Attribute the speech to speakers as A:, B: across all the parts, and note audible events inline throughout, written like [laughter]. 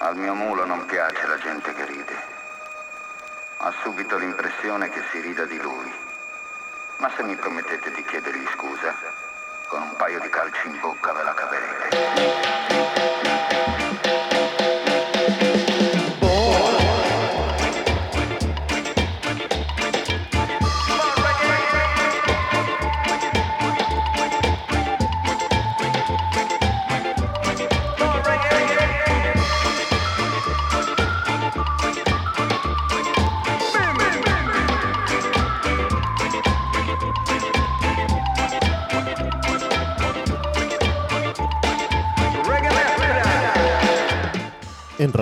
A: Al mio mulo non piace la gente che ride. Ha subito l'impressione che si rida di lui. Ma se mi promettete di chiedergli scusa, con un paio di calci in bocca ve la caverete.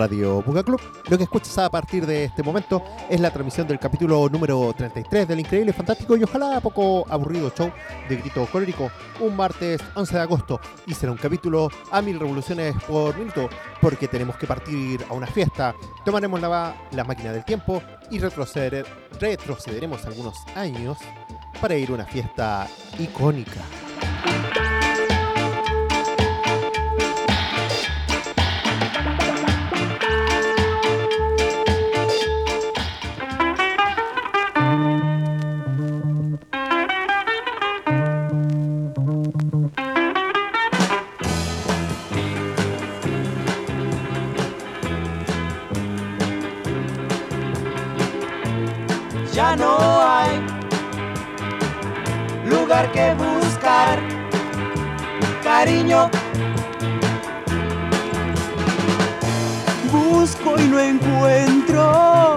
B: Radio Buga Club. Lo que escuchas a partir de este momento es la transmisión del capítulo número 33 del increíble, fantástico y ojalá poco aburrido show de Grito Colérico, un martes 11 de agosto. Y será un capítulo a mil revoluciones por minuto, porque tenemos que partir a una fiesta. Tomaremos la, la máquina del tiempo y retroceder, retrocederemos algunos años para ir a una fiesta icónica.
C: Que buscar cariño. Busco y no encuentro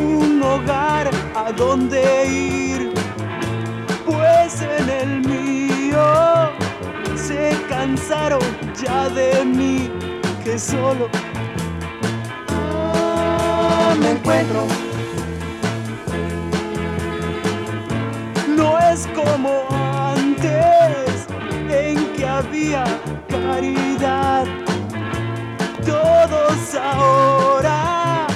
C: un hogar a donde ir, pues en el mío se cansaron ya de mí, que solo me encuentro. No es como en que había caridad. Todos ahora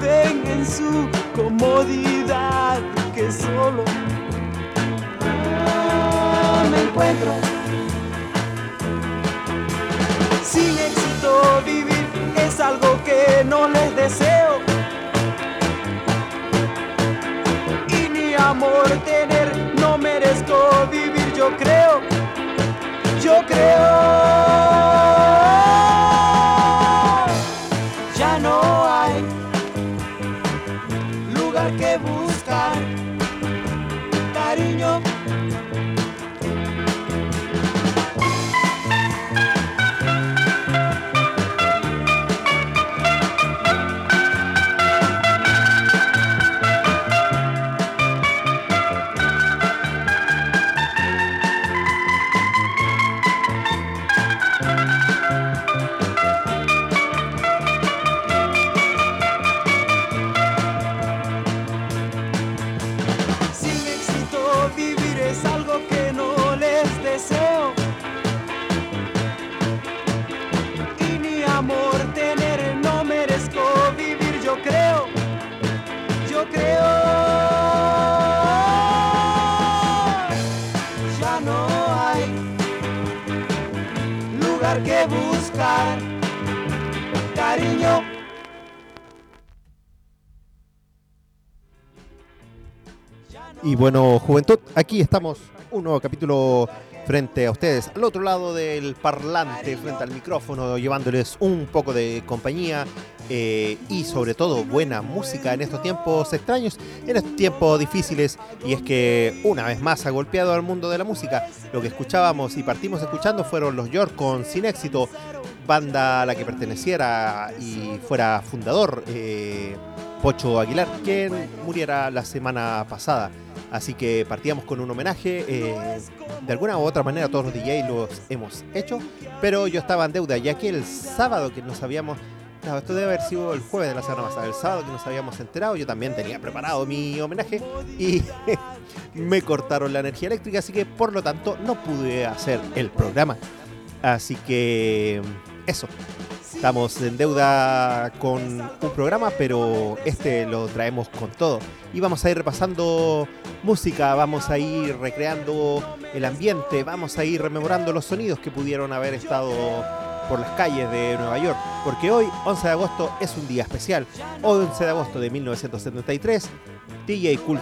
C: ven en su comodidad que solo me encuentro. Sin éxito vivir es algo que no les deseo. Y ni amor tener no merezco vivir, yo creo, yo creo.
B: Y bueno, juventud, aquí estamos, un nuevo capítulo frente a ustedes, al otro lado del parlante, frente al micrófono, llevándoles un poco de compañía eh, y sobre todo buena música en estos tiempos extraños, en estos tiempos difíciles. Y es que una vez más ha golpeado al mundo de la música. Lo que escuchábamos y partimos escuchando fueron los York con Sin Éxito, banda a la que perteneciera y fuera fundador eh, Pocho Aguilar, quien muriera la semana pasada. Así que partíamos con un homenaje. Eh, de alguna u otra manera todos los DJs los hemos hecho. Pero yo estaba en deuda, ya que el sábado que nos habíamos... Claro, esto debe haber sido el jueves de la semana pasada. El sábado que nos habíamos enterado, yo también tenía preparado mi homenaje y [laughs] me cortaron la energía eléctrica, así que por lo tanto no pude hacer el programa. Así que eso, Estamos en deuda con un programa, pero este lo traemos con todo. Y vamos a ir repasando música, vamos a ir recreando el ambiente, vamos a ir rememorando los sonidos que pudieron haber estado por las calles de Nueva York, porque hoy, 11 de agosto, es un día especial. 11 de agosto de 1973, DJ Cool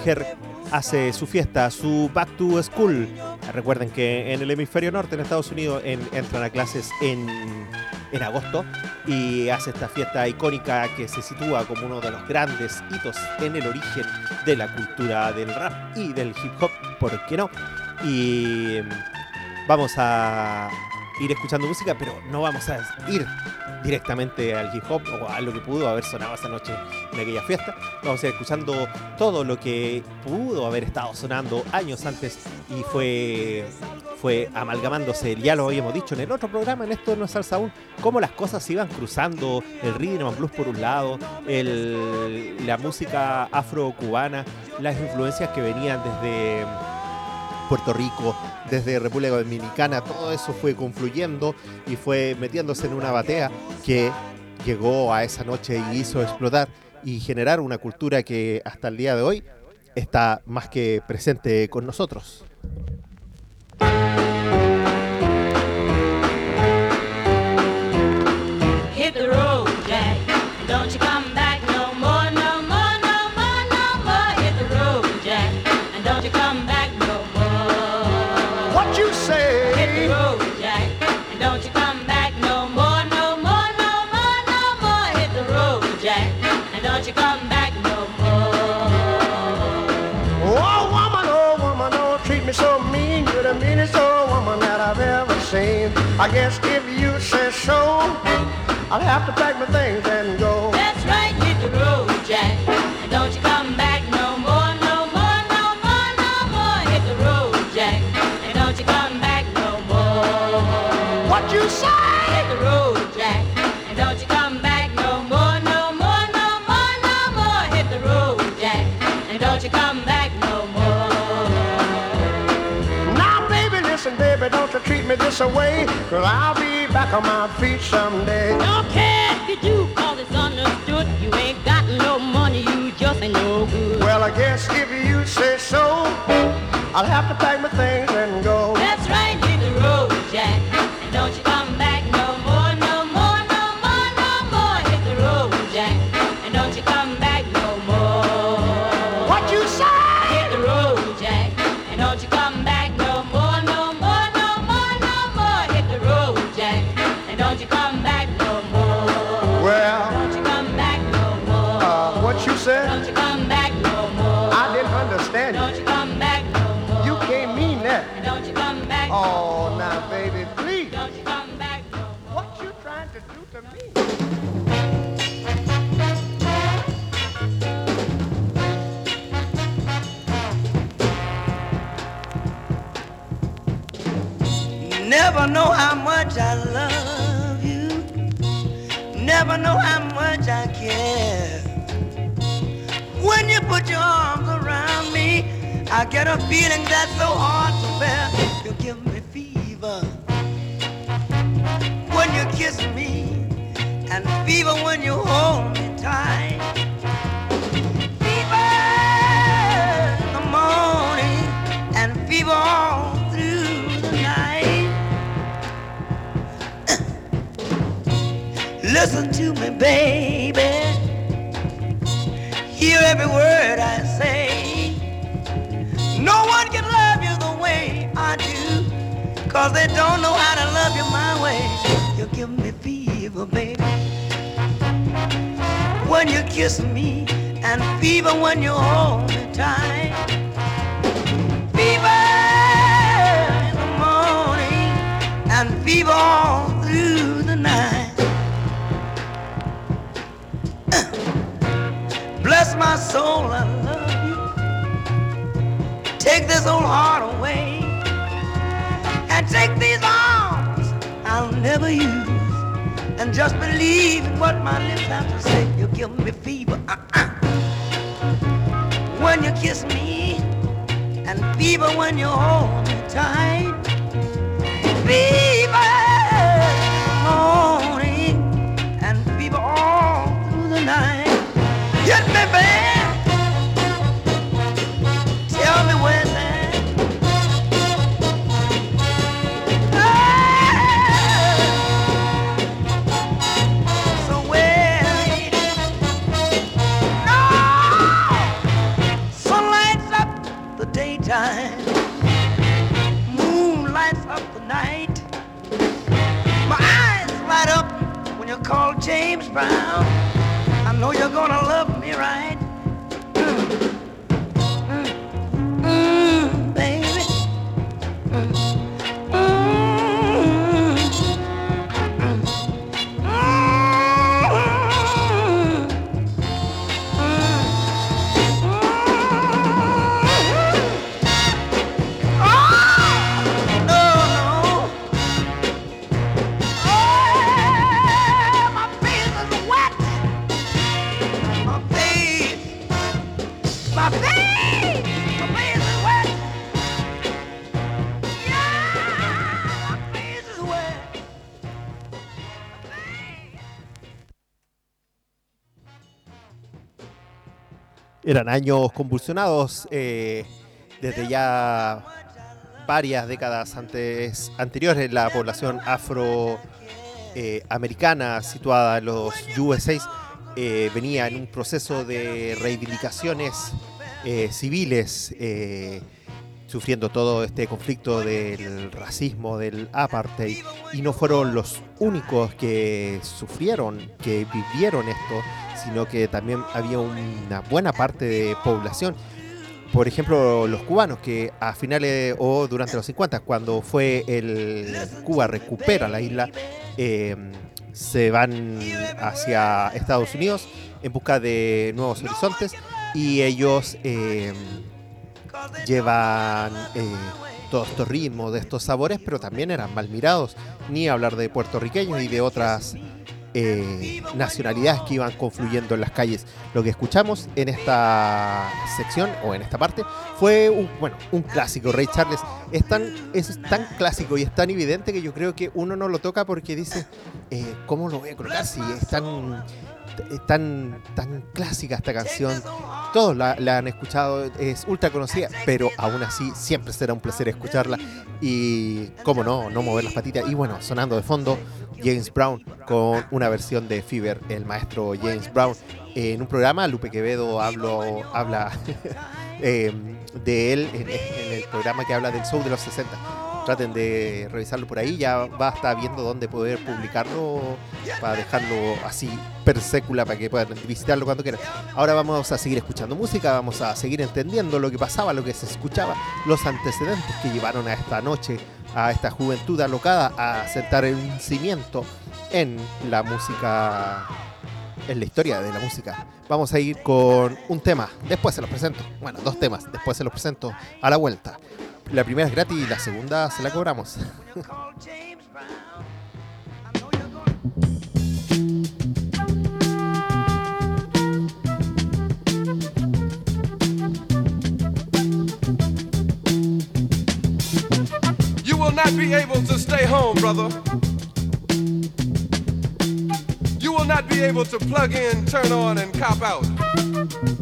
B: hace su fiesta, su Back to School. Recuerden que en el hemisferio norte, en Estados Unidos, entran a clases en, en agosto y hace esta fiesta icónica que se sitúa como uno de los grandes hitos en el origen de la cultura del rap y del hip hop, ¿por qué no? Y vamos a ir escuchando música, pero no vamos a ir directamente al hip hop o a lo que pudo haber sonado esa noche en aquella fiesta. Vamos a ir escuchando todo lo que pudo haber estado sonando años antes y fue, fue amalgamándose, ya lo habíamos dicho en el otro programa, en esto no es salsa aún, cómo las cosas se iban cruzando, el rhythm and blues por un lado, la música afro-cubana, las influencias que venían desde Puerto Rico, desde República Dominicana, todo eso fue confluyendo y fue metiéndose en una batea que llegó a esa noche y hizo explotar y generar una cultura que hasta el día de hoy está más que presente con nosotros.
D: So, I'll have to pack my things and go.
E: That's right, hit the road, Jack. And don't you come back no more, no more, no more, no more. Hit the road, Jack. And don't you come back no more.
D: What you say?
E: Hit the road, Jack. And don't you come back no more, no more, no more, no more. Hit the road, Jack. And don't you come back no more.
D: Now, baby, listen, baby, don't you treat me this way. Cause I'll be back on my feet someday.
E: Don't care if you do, cause it's understood. You ain't got no money, you just ain't no good.
D: Well, I guess if you say so, I'll have to pack my things
F: feeling that Take this old heart away. And take these arms I'll never use. And just believe in what my lips have to say. You give me fever. Uh-uh. When you kiss me. And fever when you hold me tight. Fever morning. And fever all through the night. Hit me, babe. James Brown. I know you're gonna love me, right?
B: Eran años convulsionados eh, desde ya varias décadas antes, anteriores. La población afroamericana situada en los USA eh, venía en un proceso de reivindicaciones eh, civiles, eh, sufriendo todo este conflicto del racismo, del apartheid, y no fueron los únicos que sufrieron, que vivieron esto, sino que también había una buena parte de población. Por ejemplo, los cubanos que a finales o durante los 50, cuando fue el Cuba recupera la isla, eh, se van hacia Estados Unidos en busca de nuevos horizontes y ellos eh, llevan eh, todos estos ritmos, de estos sabores, pero también eran mal mirados, ni hablar de puertorriqueños y de otras eh, nacionalidades que iban confluyendo en las calles. Lo que escuchamos en esta sección o en esta parte fue un, bueno, un clásico. Ray Charles es tan, es tan clásico y es tan evidente que yo creo que uno no lo toca porque dice, eh, ¿cómo lo voy a colocar? Si es tan, tan, tan clásica esta canción. Todos la, han escuchado, es ultra conocida, pero aún así siempre será un placer escucharla y, cómo no, no mover las patitas. Y bueno, sonando de fondo, James Brown con una versión de Fever, el maestro James Brown. En un programa, Lupe Quevedo hablo, habla [laughs] eh, de él en, en el programa que habla del show de los 60. Traten de revisarlo por ahí, ya va a estar viendo dónde poder publicarlo para dejarlo así per sécula para que puedan visitarlo cuando quieran. Ahora vamos a seguir escuchando música, vamos a seguir entendiendo lo que pasaba, lo que se escuchaba, los antecedentes que llevaron a esta noche, a esta juventud alocada a sentar un cimiento en la música, en la historia de la música. Vamos a ir con un tema, después se los presento. Bueno, dos temas, después se los presento a la vuelta. La primera es gratis y la segunda se la cobramos.
G: You will not be able to stay home, brother. You will not be able to plug in, turn on, and cop out.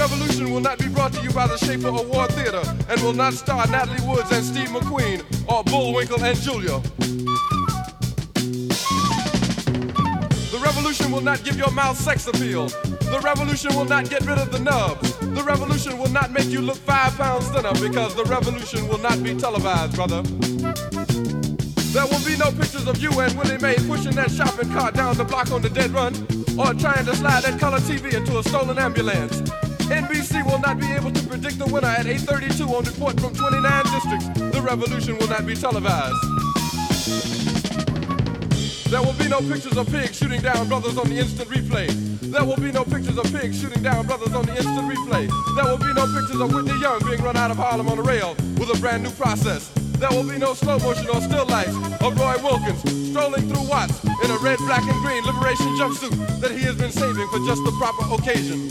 G: The revolution will not be brought to you by the Schaefer Award Theater and will not star Natalie Woods and Steve McQueen or Bullwinkle and Julia. The revolution will not give your mouth sex appeal. The revolution will not get rid of the nubs. The revolution will not make you look five pounds thinner because the revolution will not be televised, brother. There will be no pictures of you and Willie Mae pushing that shopping cart down the block on the dead run or trying to slide that color TV into a stolen ambulance. NBC will not be able to predict the winner at 8:32 on report from 29 districts. The revolution will not be televised. There will be no pictures of pigs shooting down brothers on the instant replay. There will be no pictures of pigs shooting down brothers on the instant replay. There will be no pictures of Whitney Young being run out of Harlem on a rail with a brand new process. There will be no slow motion or still life of Roy Wilkins strolling through Watts in a red, black, and green liberation jumpsuit that he has been saving for just the proper occasion.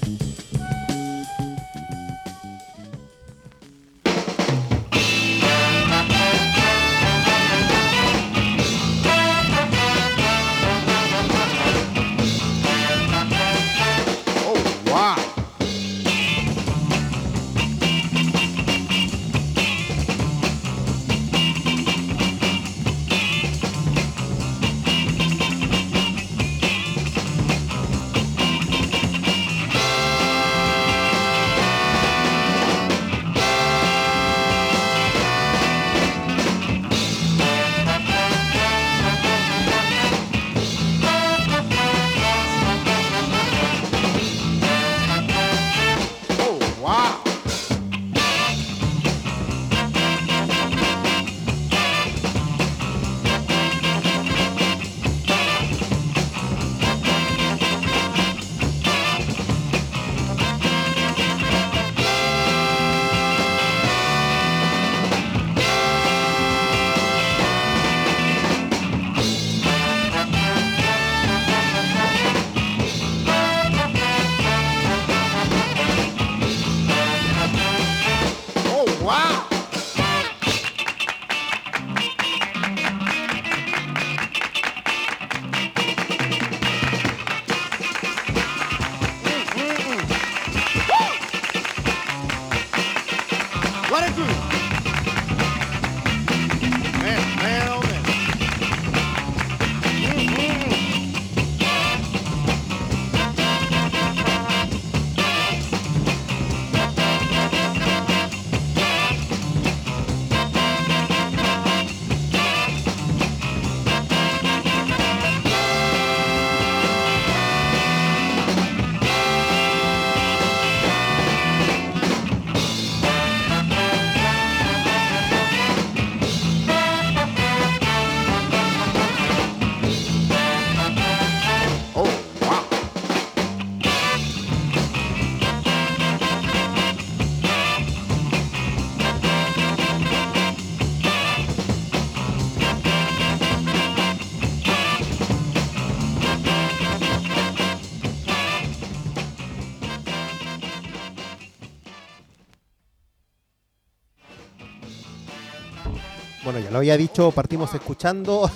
B: Lo había dicho, partimos escuchando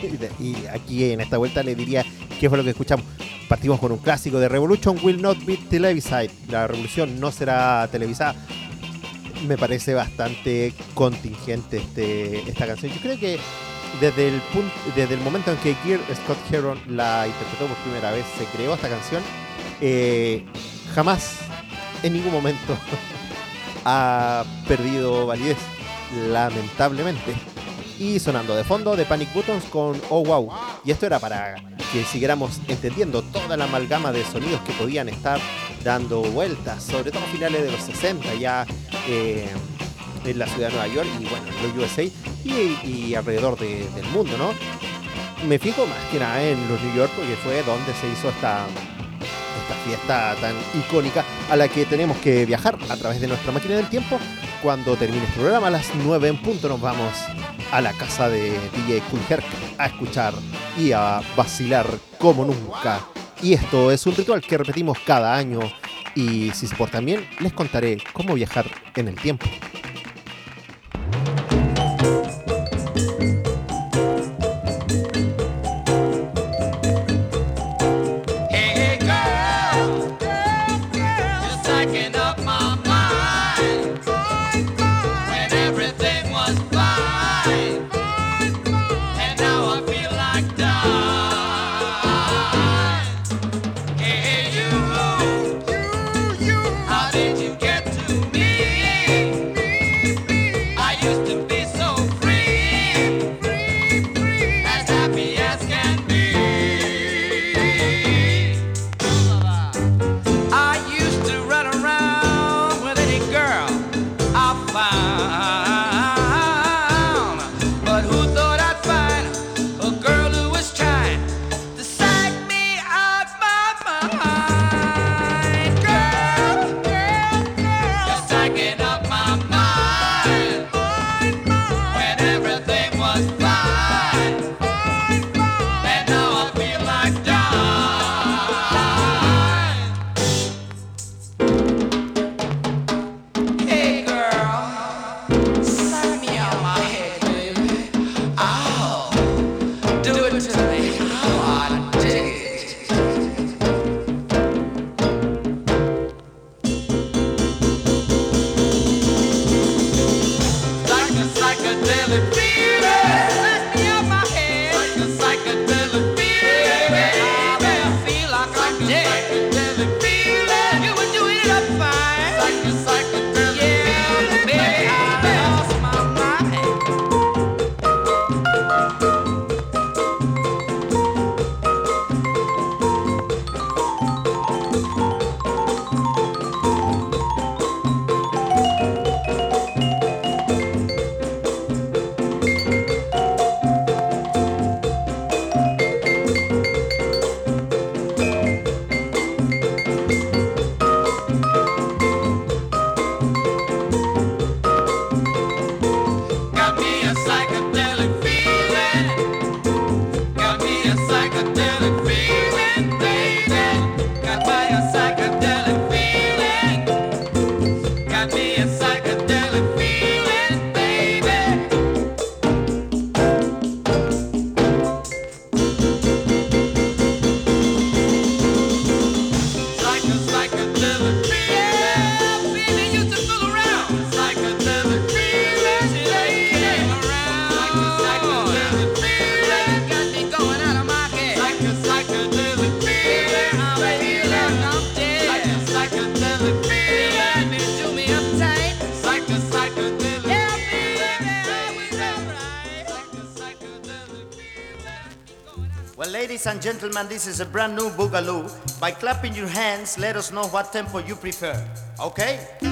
B: [laughs] y, aquí en esta vuelta le diría qué fue lo que escuchamos. Partimos con un clásico de Revolution Will Not Be Televised. La revolución no será televisada. Me parece bastante contingente este, esta canción. Yo creo que desde el, punto, desde el momento en que Gear Scott Heron la interpretó por primera vez, se creó esta canción, eh, jamás, en ningún momento, [laughs] ha perdido validez, lamentablemente. Y sonando de fondo de Panic Buttons con Oh Wow. Y esto era para que siguiéramos entendiendo toda la amalgama de sonidos que podían estar dando vueltas, sobre todo a finales de los 60 ya eh, en la ciudad de Nueva York y bueno, en los USA y, y alrededor de- del mundo, ¿no? Me fijo más que nada en los New York porque fue donde se hizo esta, esta fiesta tan icónica a la que tenemos que viajar a través de nuestra máquina del tiempo. Cuando termine este programa a las 9 en punto nos vamos a la casa de DJ Cool a escuchar y a vacilar como nunca. Y esto es un ritual que repetimos cada año y si se portan bien les contaré cómo viajar en el tiempo.
H: Gentlemen, this is a brand new boogaloo. By clapping your hands, let us know what tempo you prefer. Okay?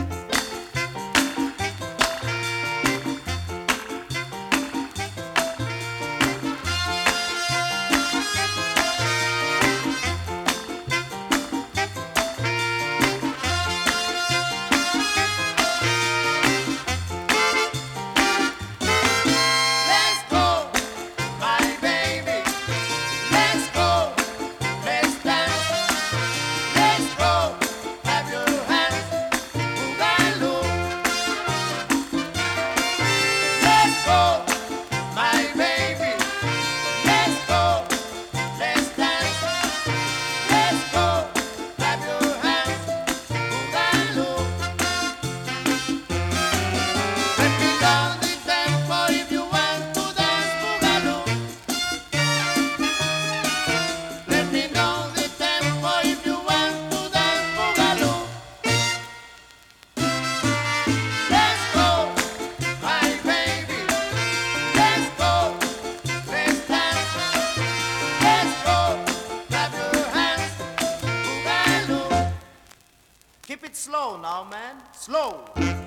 H: go.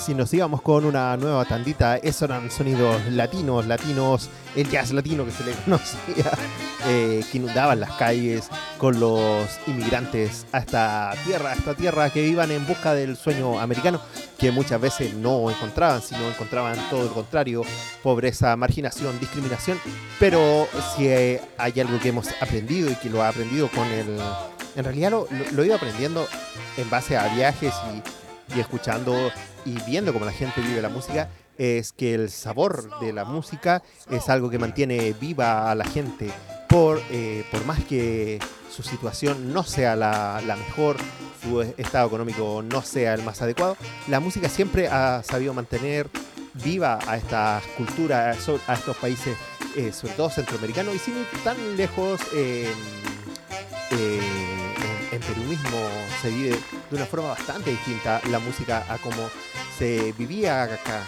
B: Así nos íbamos con una nueva tandita. Esos eran sonidos latinos, latinos, el jazz latino que se le [laughs] conocía, eh, que inundaban las calles con los inmigrantes a esta tierra, a esta tierra que iban en busca del sueño americano, que muchas veces no encontraban, sino encontraban todo lo contrario, pobreza, marginación, discriminación. Pero si hay algo que hemos aprendido y que lo ha aprendido con el... En realidad lo he ido aprendiendo en base a viajes y, y escuchando y viendo cómo la gente vive la música, es que el sabor de la música es algo que mantiene viva a la gente. Por, eh, por más que su situación no sea la, la mejor, su estado económico no sea el más adecuado, la música siempre ha sabido mantener viva a estas culturas, a estos países, eh, sobre todo centroamericanos, y sin ir tan lejos, eh, Perú mismo se vive de una forma bastante distinta la música a como se vivía acá.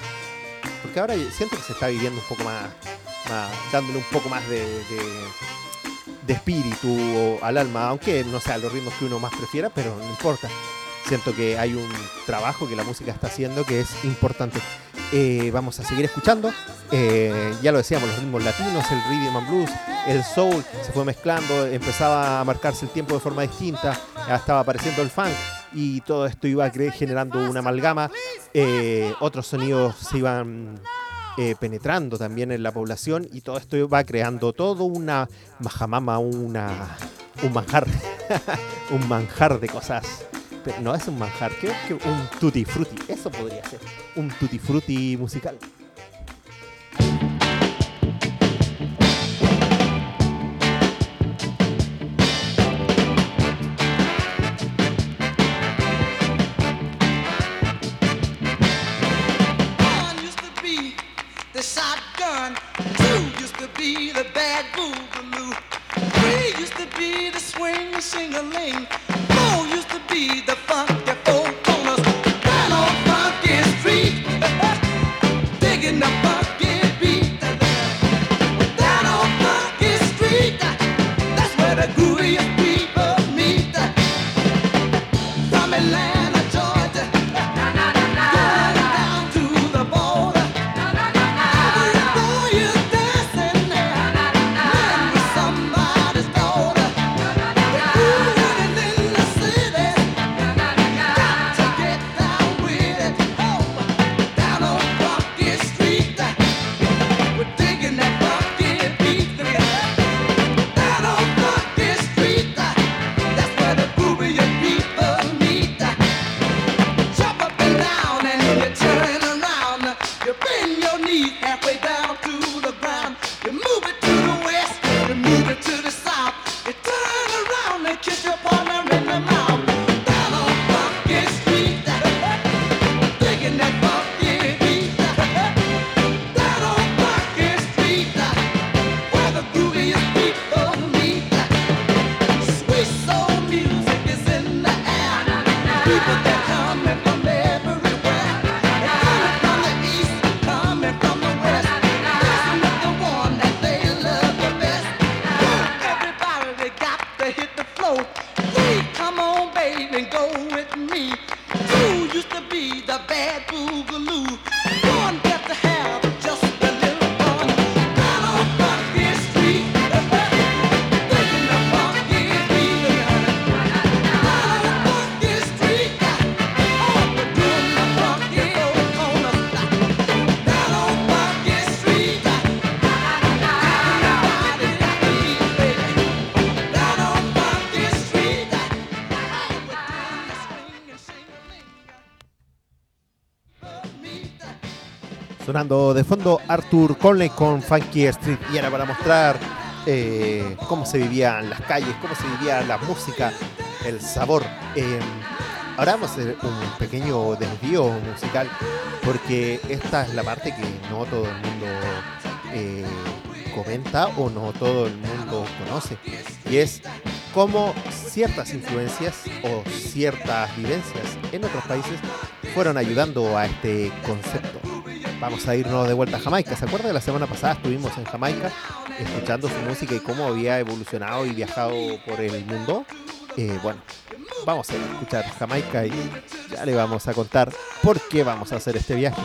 B: Porque ahora siento que se está viviendo un poco más, más dándole un poco más de, de, de espíritu al alma, aunque no sea los ritmos que uno más prefiera, pero no importa. Siento que hay un trabajo que la música está haciendo que es importante. Eh, vamos a seguir escuchando. Eh, ya lo decíamos, los ritmos latinos, el rhythm and blues, el soul se fue mezclando, empezaba a marcarse el tiempo de forma distinta, estaba apareciendo el funk y todo esto iba generando una amalgama. Eh, otros sonidos se iban penetrando también en la población y todo esto va creando todo una majamama, una, un manjar, [laughs] un manjar de cosas. No es un manjar, creo que un tutti frutti, eso podría ser, un tutti frutti musical. de fondo Arthur Conley con Funky Street y era para mostrar eh, cómo se vivían las calles, cómo se vivía la música, el sabor. Eh, ahora vamos a hacer un pequeño desvío musical porque esta es la parte que no todo el mundo eh, comenta o no todo el mundo conoce y es cómo ciertas influencias o ciertas vivencias en otros países fueron ayudando a este concepto vamos a irnos de vuelta a Jamaica. ¿Se acuerdan de la semana pasada estuvimos en Jamaica escuchando su música y cómo había evolucionado y viajado por el mundo? Eh, bueno, vamos a escuchar Jamaica y ya le vamos a contar por qué vamos a hacer este viaje.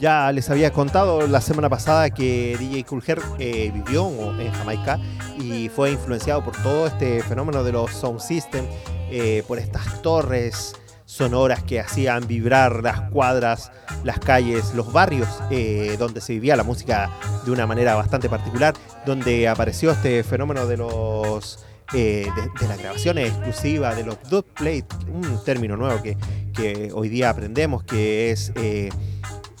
B: Ya les había contado la semana pasada que DJ Cool Herc, eh, vivió en Jamaica y fue influenciado por todo este fenómeno de los sound system, eh, por estas torres sonoras que hacían vibrar las cuadras, las calles, los barrios eh, donde se vivía la música de una manera bastante particular, donde apareció este fenómeno de los eh, de, de las grabaciones exclusivas, de los dubplate, un término nuevo que, que hoy día aprendemos, que es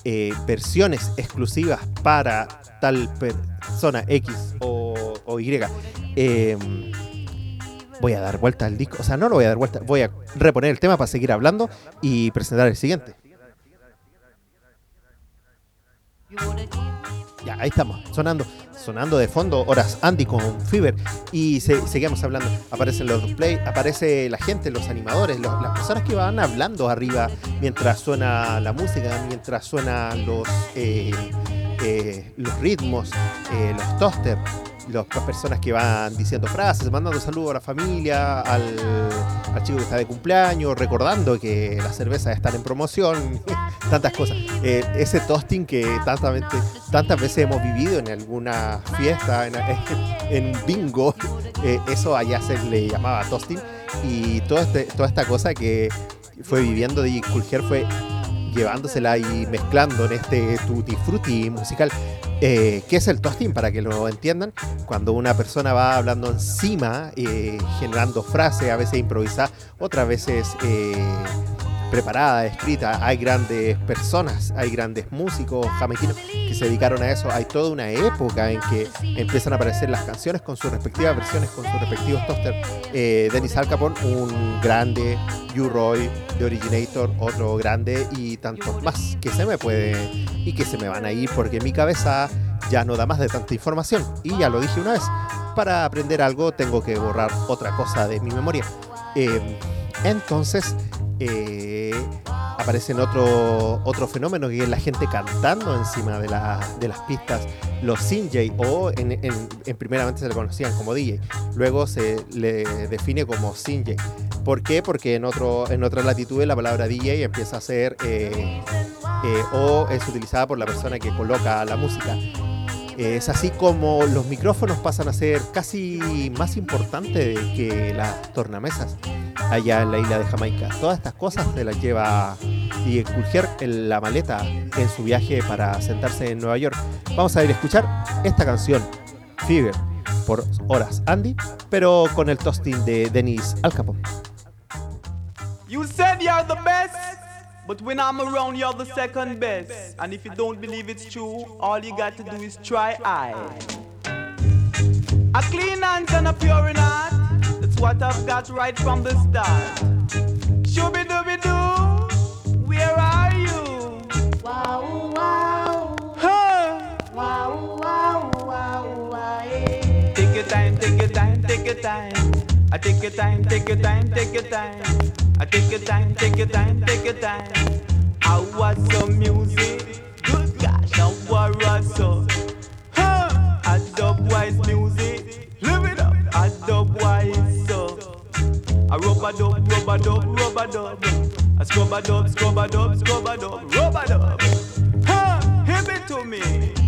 B: eh, versiones exclusivas para tal persona X o, Y. Eh, voy a dar vuelta al disco, o sea, no lo voy a dar vuelta, voy a reponer el tema para seguir hablando y presentar el siguiente. Ya, ahí estamos, sonando, sonando de fondo Horas Andy con Fever y se- seguimos hablando. Aparecen los display, aparece la gente, los animadores, las personas que van hablando arriba mientras suena la música, mientras suenan los, eh, eh, los ritmos, eh, los toasters, las personas que van diciendo frases, mandando saludos a la familia, al, chico que está de cumpleaños, recordando que las cervezas están en promoción, [laughs] tantas cosas. Eh, ese toasting que tantas, tantas veces hemos vivido en alguna fiesta, en, [laughs] en bingo, eh, eso allá se le llamaba toasting. Y este- toda esta cosa que fue viviendo DJ Cool fue llevándosela y mezclando en este tutti frutti musical. Eh, ¿Qué es el toasting? Para que lo entiendan, cuando una persona va hablando encima, eh, generando frases, a veces improvisadas, otras veces eh, preparada, escrita. Hay grandes personas, hay grandes músicos jamaiquinos que se dedicaron a eso. Hay toda una época en que empiezan a aparecer las canciones con sus respectivas versiones, con sus respectivos toasters. Eh, Dennis Al Capone, un grande, U-Roy, The Originator, otro grande y tantos más que se me puede y que se me van a ir porque mi cabeza ya no da más de tanta información. Y ya lo dije una vez, para aprender algo tengo que borrar otra cosa de mi memoria. Eh, entonces, eh, aparecen otro, otro fenómeno que es la gente cantando encima de, la- de las pistas, los CJ, o en, en- en primeramente se le conocían como DJ, luego se le define como CJ. ¿Por qué? Porque en, otro, en otras latitudes la palabra DJ empieza a ser eh, eh, o es utilizada por la persona que coloca la música. Es así como los micrófonos pasan a ser casi más importantes que las tornamesas allá en la isla de Jamaica. Todas estas cosas se las lleva y en la maleta en su viaje para sentarse en Nueva York. Vamos a ir a escuchar esta canción, Fever, por horas Andy, pero con el toasting de Dennis Al
I: but when I'm around, you're the second best. And if you don't believe it's true, all you got to do is try I. A clean hands and a pure in heart. That's what I've got right from the start. Shooby dooby doo, where are you?
E: Wow, wow,
I: Huh?
E: wow, wow, wow, wow.
I: Take your time, take your time, take your time. I take your time, take your time, take your time. I take your time, take your time, take your time. I want some music. Good gosh, I want some. Huh? I dubwise music. Live it up. I dubwise so. I rubber dub, rubber dub, rubber dub. I scrub a dub, scrub a dub, scrub a dub, rubber dub. Huh? Hit it to me.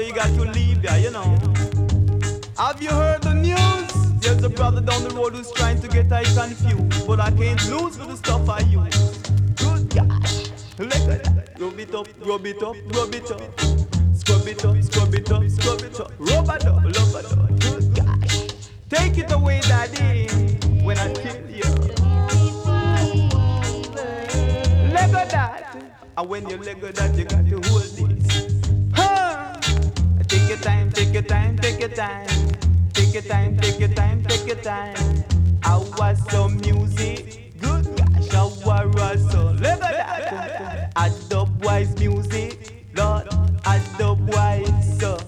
I: Brother, you got to leave ya, you know. Have you heard the news? There's a brother down the road who's trying to get I confused. But I can't lose for the stuff I use. Good gosh. Look at that. Rub it up, rub it up, rub it up. Scrub it up, scrub it up, scrub it up. Rub it up, rub it up. Good gosh. Take it away, daddy. When I kill you. Leg of that. And when you leg of that, you got to hold this. Huh? your time, take your time, take your time. take your time, take your time. I was some music, good gosh, I was so. Look at that. I dubwise music, Lord, I dubwise so.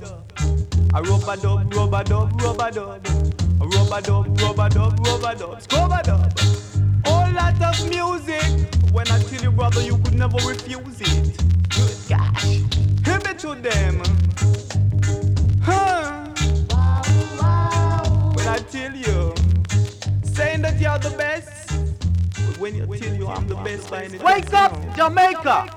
I: A rubber dub, rubber dub, rubber dub. Rubber dub, rubber dub, rubber dub. Scrubber dub. All lot of music. When I tell you, brother, you could never refuse it. Good gosh. Give it to them. Huh. When I tell you, saying that you're the best. But when you tell you I'm the best. Wake up, Jamaica!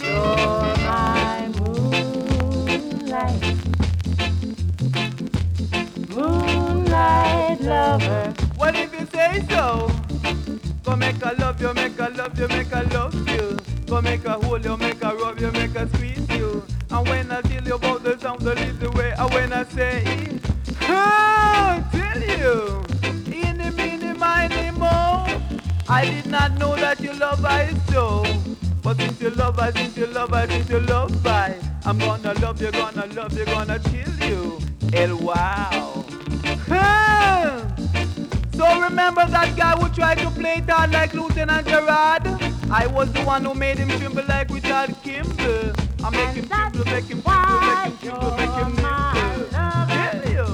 E: You're my moonlight, moonlight lover.
I: What if you say so? Go make a love you, make a love you, make a love you. Go make a hold you, make a rub you, make a squeeze you. And when I tell you about the sound, the little way, and when I say, ah, tell you, any, mini, miny, mo. I did not know that you love I so. But since you love I, since you love I, since you love I, I'm gonna love you, gonna love you, gonna chill you. El wow. Remember that guy who tried to play it hard like Lieutenant Gerard? I was the one who made him tremble like Richard Kimball. I make him tremble, make him tremble, make him tremble, make him nimble. Tell you.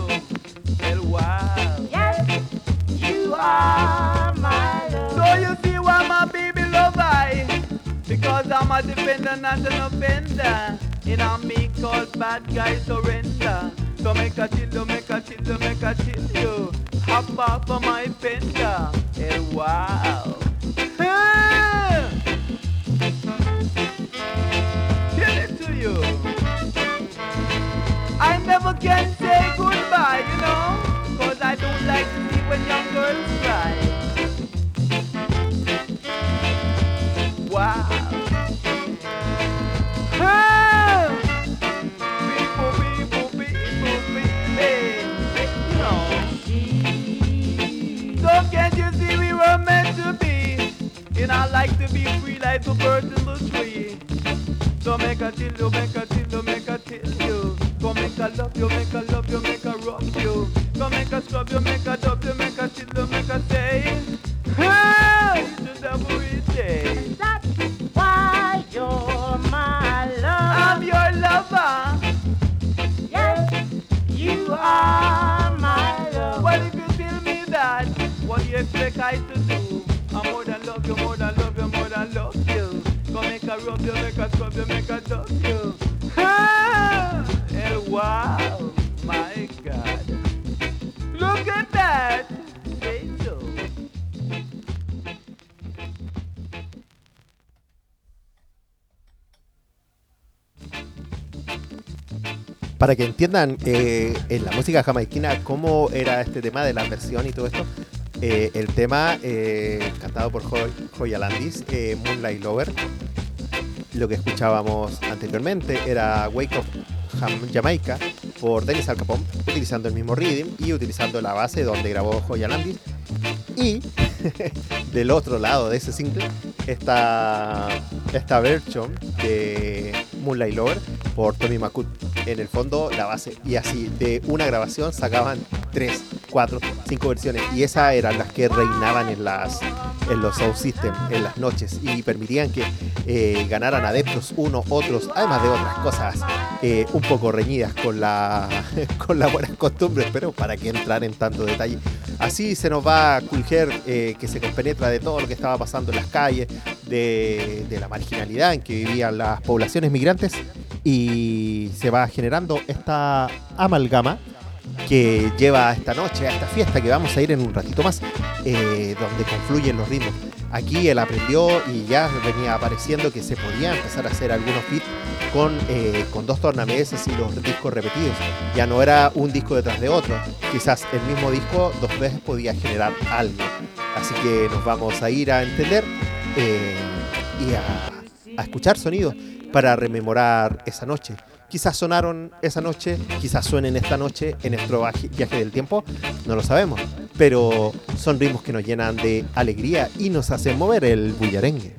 I: El wow.
E: Yes, you are my love.
I: So you see why my baby love I? Because I'm a defender, not an offender. In a me called bad guy surrender. So make a chill make a chill make a chill. Hop off of my fender. Hey, wow. Ah! Tell it to you. I never can say goodbye, like the birds in the tree. So make a chill you, make a chill you, make a chill you. Go make a love you, make a love you, make a rock you. Go make a scrub a you, make a you, make a dub you. Ah, eh, wow, my God. Look at that.
B: Para que entiendan eh, en la música jamaiquina cómo era este tema de la versión y todo esto, eh, el tema eh, cantado por Joy, Joya Landis, Moonlight Lover, lo que escuchábamos anteriormente era Wake Up Jam- Jamaica por Dennis Al Capone, utilizando el mismo rhythm y utilizando la base donde grabó Joya Landis. Y [laughs] del otro lado de ese single está esta versión de Moonlight Lover por Tommy McCool. En el fondo, la base. Y así, de una grabación sacaban tres, cuatro, cinco versiones. Y esas eran las que reinaban en, las, en los sound system, en las noches. Y permitían que eh, ganaran adeptos unos, otros, además de otras cosas eh, un poco reñidas con la, [laughs] con las buenas costumbres, pero para que entrar en tanto detalle. Así se nos va Herc, eh, que se compenetra de todo lo que estaba pasando en las calles, de, de la marginalidad en que vivían las poblaciones migrantes, y se va generando esta amalgama que lleva a esta noche, a esta fiesta que vamos a ir en un ratito más, eh, donde confluyen los ritmos. Aquí él aprendió y ya venía apareciendo que se podía empezar a hacer algunos beats con, eh, con dos tornamesas y los discos repetidos. Ya no era un disco detrás de otro. Quizás el mismo disco dos veces podía generar algo. Así que nos vamos a ir a entender eh, y a, a escuchar sonidos para rememorar esa noche. Quizás sonaron esa noche, quizás suenen esta noche en nuestro viaje del tiempo, no lo sabemos. Pero son ritmos que nos llenan de alegría y nos hacen mover el bullarengue.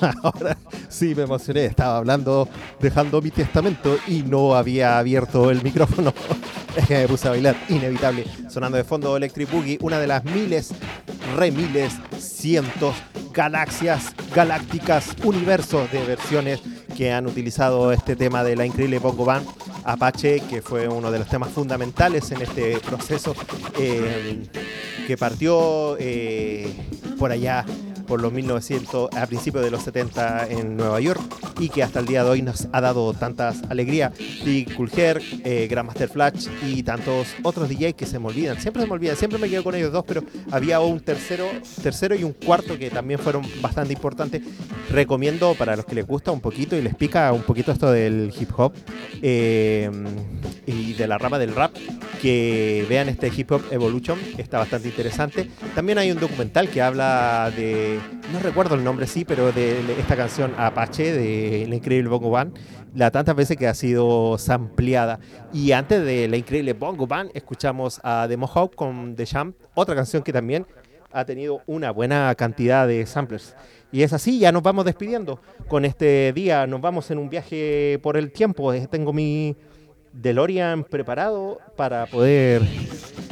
B: [laughs] Ahora sí me emocioné, estaba hablando, dejando mi testamento y no había abierto el micrófono. [laughs] Es que me puse a bailar, inevitable. Sonando de fondo Electric Boogie, una de las miles, remiles, cientos, galaxias, galácticas, universos de versiones que han utilizado este tema de la increíble Bongo Band. Apache, que fue uno de los temas fundamentales en este proceso, eh, que partió eh, por allá por los 1900, a principios de los 70 en Nueva York y que hasta el día de hoy nos ha dado tantas alegrías. Big Kulher, eh, Grandmaster Flash y tantos otros DJs que se me olvidan. Siempre se me olvidan, siempre me quedo con ellos dos, pero había un tercero, tercero y un cuarto que también fueron bastante importantes. Recomiendo para los que les gusta un poquito y les pica un poquito esto del hip hop eh, y de la rama del rap, que vean este Hip Hop Evolution, está bastante interesante. También hay un documental que habla de, no recuerdo el nombre sí, pero de esta canción Apache de La Increíble Bongo Band, la tantas veces que ha sido sampleada. Y antes de La Increíble Bongo Band, escuchamos a The Mohawk con The Champ, otra canción que también ha tenido una buena cantidad de samplers. Y es así, ya nos vamos despidiendo con este día, nos vamos en un viaje por el tiempo. Eh, Tengo mi DeLorean preparado para poder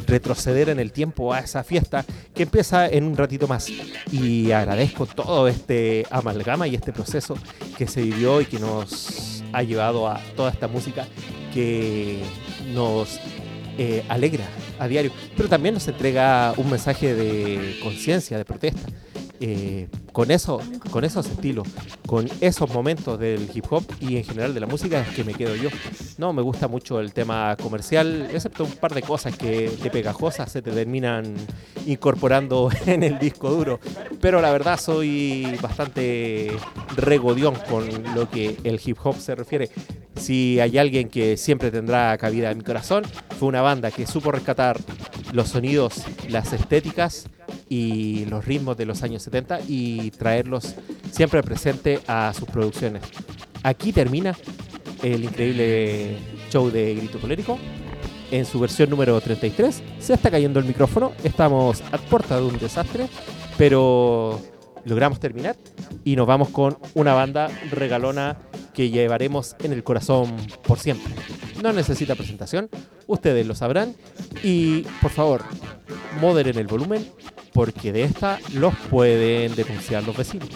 B: retroceder en el tiempo a esa fiesta que empieza en un ratito más. Y agradezco todo este amalgama y este proceso que se vivió y que nos ha llevado a toda esta música que nos eh, alegra a diario, pero también nos entrega un mensaje de conciencia, de protesta. Eh, con eso, con esos estilos, con esos momentos del hip hop y en general de la música es que me quedo yo. No me gusta mucho el tema comercial, excepto un par de cosas que de pegajosas se te terminan incorporando [laughs] en el disco duro. Pero la verdad soy bastante regodión con lo que el hip hop se refiere. Si hay alguien que siempre tendrá cabida en mi corazón, fue una banda que supo rescatar los sonidos, las estéticas y los ritmos de los años 70 y traerlos siempre presente a sus producciones. aquí termina el increíble show de Grito Colérico. En su versión número 33 se está cayendo el micrófono. Estamos a puerta de un desastre, pero logramos terminar y nos vamos con una banda regalona que llevaremos en el corazón por siempre. No necesita presentación, ustedes lo sabrán. Y por favor, moderen el volumen porque de esta los pueden denunciar los vecinos.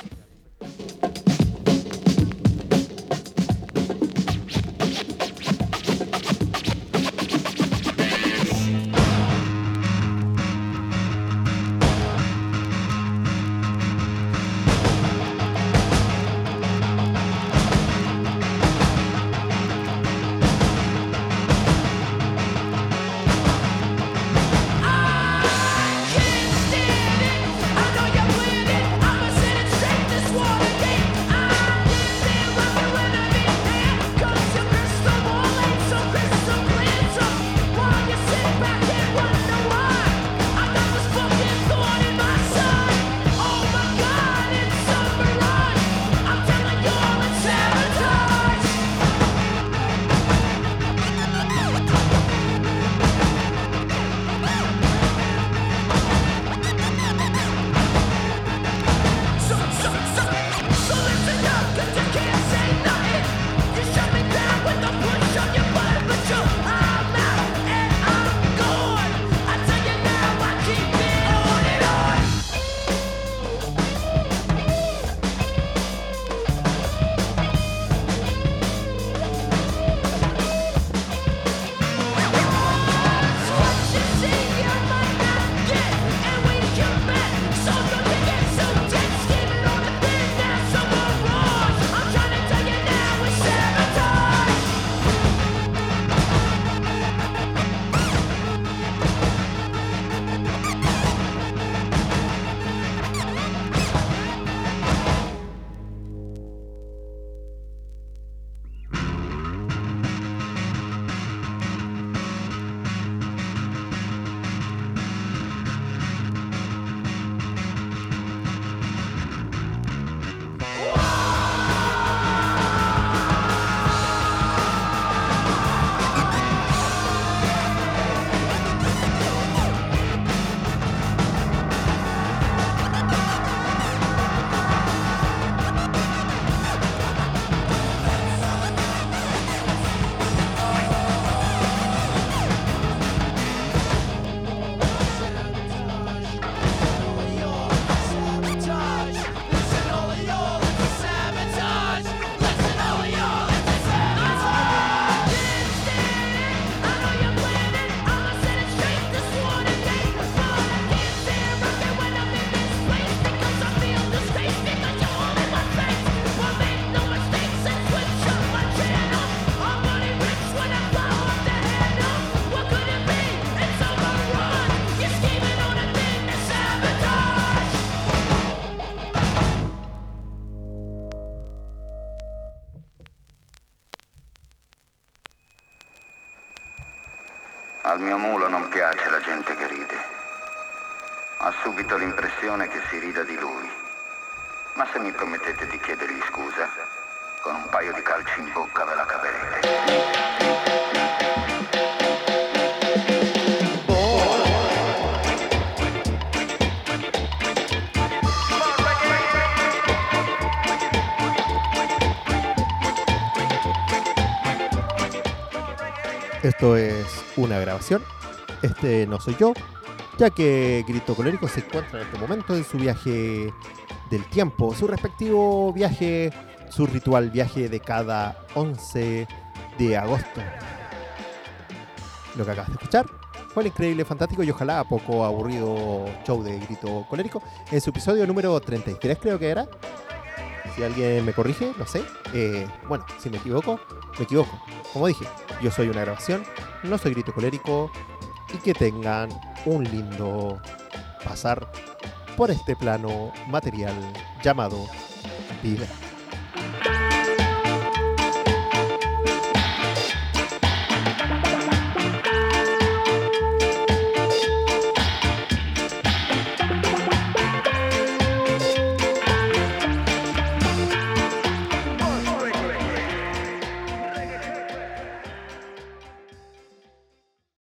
A: L'impressione che si rida di lui. Ma se mi promettete di chiedergli scusa, con un paio di calci in bocca ve la caverete.
B: Esto es una grabación. Este no soy yo, ya que Grito Colérico se encuentra en este momento en su viaje del tiempo, su respectivo viaje, su ritual viaje de cada 11 de agosto. Lo que acabas de escuchar fue el increíble, fantástico y ojalá poco aburrido show de Grito Colérico en su episodio número 33 creo que era. Si alguien me corrige, no sé. Eh, bueno, si me equivoco, me equivoco. Como dije, yo soy una grabación, no soy grito colérico y que tengan un lindo pasar por este plano material llamado vida.